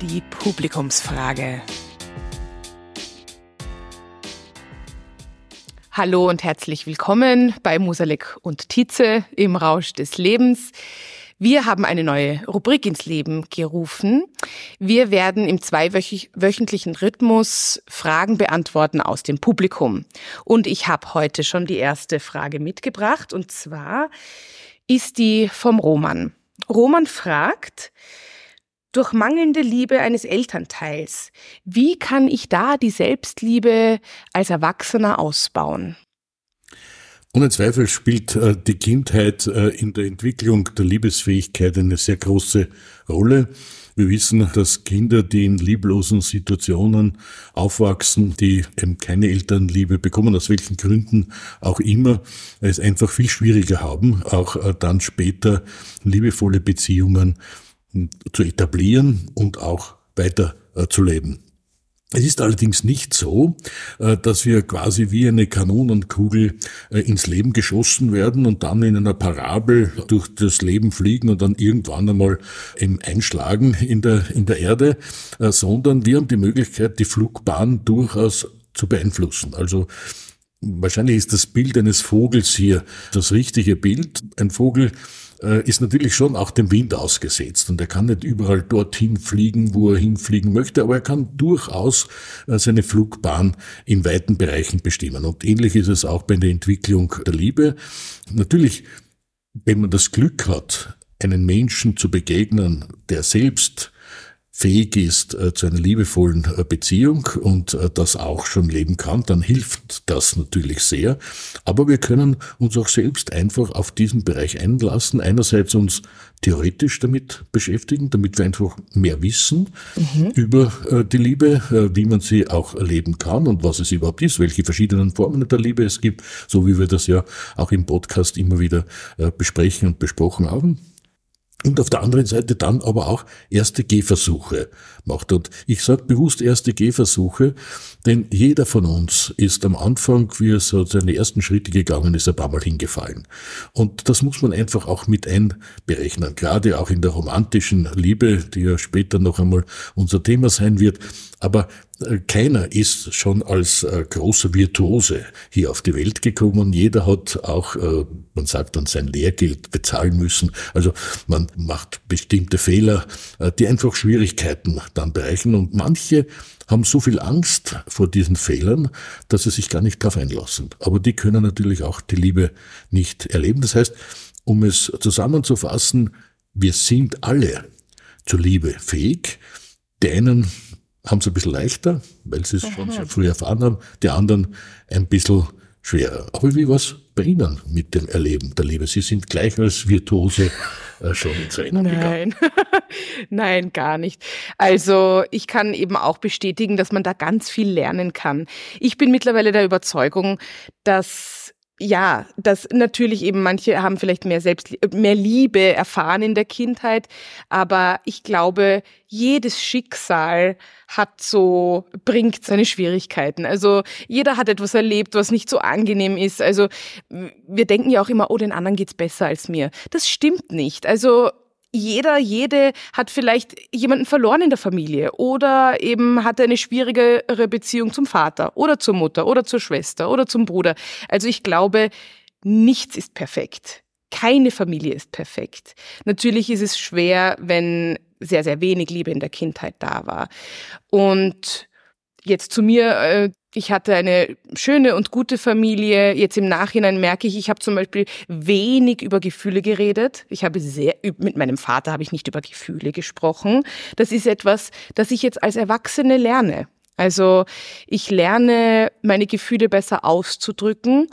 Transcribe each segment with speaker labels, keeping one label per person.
Speaker 1: die Publikumsfrage. Hallo und herzlich willkommen bei Musalek und Tietze im Rausch des Lebens. Wir haben eine neue Rubrik ins Leben gerufen. Wir werden im zweiwöchentlichen Rhythmus Fragen beantworten aus dem Publikum. Und ich habe heute schon die erste Frage mitgebracht. Und zwar ist die vom Roman. Roman fragt, durch mangelnde Liebe eines Elternteils, wie kann ich da die Selbstliebe als Erwachsener ausbauen?
Speaker 2: Ohne Zweifel spielt äh, die Kindheit äh, in der Entwicklung der Liebesfähigkeit eine sehr große Rolle. Wir wissen, dass Kinder, die in lieblosen Situationen aufwachsen, die eben keine Elternliebe bekommen, aus welchen Gründen auch immer, es einfach viel schwieriger haben, auch äh, dann später liebevolle Beziehungen zu etablieren und auch weiter zu leben. Es ist allerdings nicht so, äh, dass wir quasi wie eine Kanonenkugel äh, ins Leben geschossen werden und dann in einer Parabel durch das Leben fliegen und dann irgendwann einmal einschlagen in der, in der Erde, äh, sondern wir haben die Möglichkeit, die Flugbahn durchaus zu beeinflussen. Also wahrscheinlich ist das Bild eines Vogels hier das richtige Bild. Ein Vogel äh, ist natürlich schon auch dem Wind ausgesetzt und er kann nicht überall dorthin fliegen, wo er hinfliegen möchte, aber er kann durchaus äh, seine Flugbahn in weiten Bereichen bestimmen. Und ähnlich ist es auch bei der Entwicklung der Liebe. Natürlich, wenn man das Glück hat, einen Menschen zu begegnen, der selbst fähig ist äh, zu einer liebevollen äh, Beziehung und äh, das auch schon leben kann, dann hilft das natürlich sehr. Aber wir können uns auch selbst einfach auf diesen Bereich einlassen. Einerseits uns theoretisch damit beschäftigen, damit wir einfach mehr wissen mhm. über äh, die Liebe, äh, wie man sie auch erleben kann und was es überhaupt ist, welche verschiedenen Formen der Liebe es gibt, so wie wir das ja auch im Podcast immer wieder äh, besprechen und besprochen haben und auf der anderen Seite dann aber auch erste Gehversuche macht. Und ich sage bewusst erste Gehversuche, denn jeder von uns ist am Anfang, wie er so seine ersten Schritte gegangen ist, ein paar Mal hingefallen. Und das muss man einfach auch mit einberechnen, gerade auch in der romantischen Liebe, die ja später noch einmal unser Thema sein wird. Aber keiner ist schon als äh, großer Virtuose hier auf die Welt gekommen. Jeder hat auch, äh, man sagt dann, sein Lehrgeld bezahlen müssen. Also man macht bestimmte Fehler, die einfach Schwierigkeiten dann bereichen. Und manche haben so viel Angst vor diesen Fehlern, dass sie sich gar nicht darauf einlassen. Aber die können natürlich auch die Liebe nicht erleben. Das heißt, um es zusammenzufassen, wir sind alle zur Liebe fähig. Die einen haben es ein bisschen leichter, weil sie es schon sehr früh erfahren haben, die anderen ein bisschen schwerer. Aber wie was bei Ihnen mit dem Erleben der Liebe? Sie sind gleich als Virtuose äh, schon ins Rennen
Speaker 1: Nein. Nein, gar nicht. Also ich kann eben auch bestätigen, dass man da ganz viel lernen kann. Ich bin mittlerweile der Überzeugung, dass ja, dass natürlich eben manche haben vielleicht mehr selbst mehr Liebe erfahren in der Kindheit, aber ich glaube, jedes Schicksal hat so bringt seine Schwierigkeiten. Also jeder hat etwas erlebt, was nicht so angenehm ist. Also wir denken ja auch immer, oh, den anderen geht's besser als mir. Das stimmt nicht. Also jeder, jede hat vielleicht jemanden verloren in der Familie oder eben hatte eine schwierigere Beziehung zum Vater oder zur Mutter oder zur Schwester oder zum Bruder. Also ich glaube, nichts ist perfekt. Keine Familie ist perfekt. Natürlich ist es schwer, wenn sehr, sehr wenig Liebe in der Kindheit da war. Und jetzt zu mir, äh, ich hatte eine schöne und gute Familie. Jetzt im Nachhinein merke ich, ich habe zum Beispiel wenig über Gefühle geredet. Ich habe sehr, mit meinem Vater habe ich nicht über Gefühle gesprochen. Das ist etwas, das ich jetzt als Erwachsene lerne. Also ich lerne, meine Gefühle besser auszudrücken.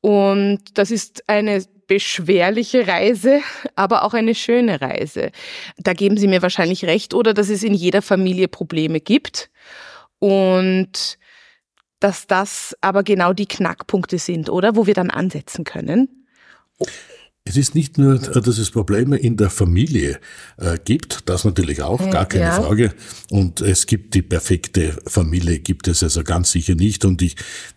Speaker 1: Und das ist eine beschwerliche Reise, aber auch eine schöne Reise. Da geben Sie mir wahrscheinlich recht, oder dass es in jeder Familie Probleme gibt. Und dass das aber genau die Knackpunkte sind, oder? Wo wir dann ansetzen können.
Speaker 2: Es ist nicht nur, dass es Probleme in der Familie äh, gibt, das natürlich auch, gar keine ja. Frage. Und es gibt die perfekte Familie, gibt es also ganz sicher nicht. Und ich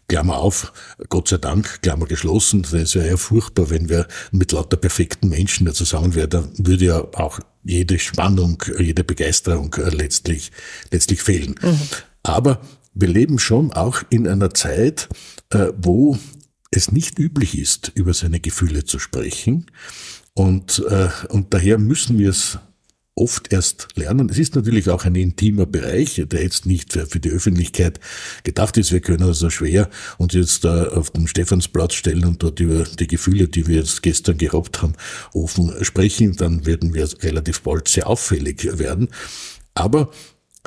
Speaker 2: Klammer auf, Gott sei Dank, Klammer geschlossen, es wäre ja furchtbar, wenn wir mit lauter perfekten Menschen zusammen wären, dann würde ja auch jede Spannung, jede Begeisterung äh, letztlich, letztlich fehlen. Mhm. Aber wir leben schon auch in einer Zeit, äh, wo es nicht üblich ist, über seine Gefühle zu sprechen. Und, äh, und daher müssen wir es oft erst lernen. Es ist natürlich auch ein intimer Bereich, der jetzt nicht für, die Öffentlichkeit gedacht ist. Wir können also schwer uns jetzt auf den Stephansplatz stellen und dort über die Gefühle, die wir jetzt gestern gehabt haben, offen sprechen. Dann werden wir relativ bald sehr auffällig werden. Aber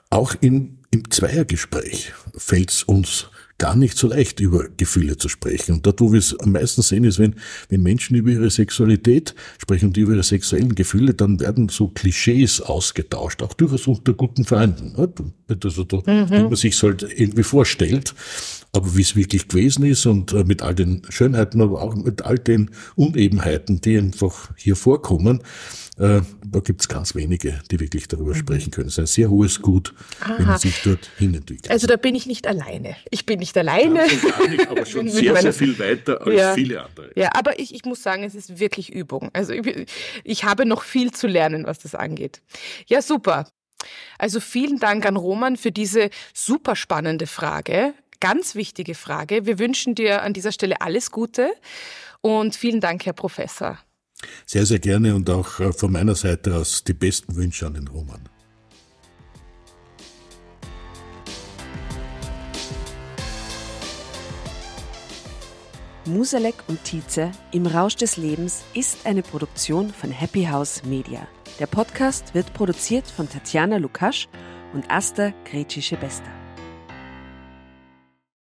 Speaker 2: auch in, im Zweiergespräch fällt es uns gar nicht so leicht, über Gefühle zu sprechen. Und dort, wo wir es am meisten sehen, ist, wenn, wenn Menschen über ihre Sexualität sprechen und über ihre sexuellen Gefühle, dann werden so Klischees ausgetauscht, auch durchaus unter guten Freunden. Also da, mhm. wie man sich halt irgendwie vorstellt. Aber wie es wirklich gewesen ist und äh, mit all den Schönheiten, aber auch mit all den Unebenheiten, die einfach hier vorkommen, äh, da gibt es ganz wenige, die wirklich darüber mhm. sprechen können. Es ist ein sehr hohes Gut, Aha. wenn man sich dort hinentwickelt.
Speaker 1: Also da bin ich nicht alleine. Ich bin nicht alleine.
Speaker 2: Ja, nicht, aber schon sehr, sehr viel weiter als
Speaker 1: ja.
Speaker 2: viele andere.
Speaker 1: Ja, aber ich, ich muss sagen, es ist wirklich Übung. Also ich, ich habe noch viel zu lernen, was das angeht. Ja, super. Also vielen Dank an Roman für diese super spannende Frage. Ganz wichtige Frage. Wir wünschen dir an dieser Stelle alles Gute und vielen Dank, Herr Professor.
Speaker 2: Sehr, sehr gerne und auch äh, von meiner Seite aus die besten Wünsche an den Roman.
Speaker 3: Musalek und Tietze im Rausch des Lebens ist eine Produktion von Happy House Media. Der Podcast wird produziert von Tatjana Lukasch und Asta Gretschi-Bester.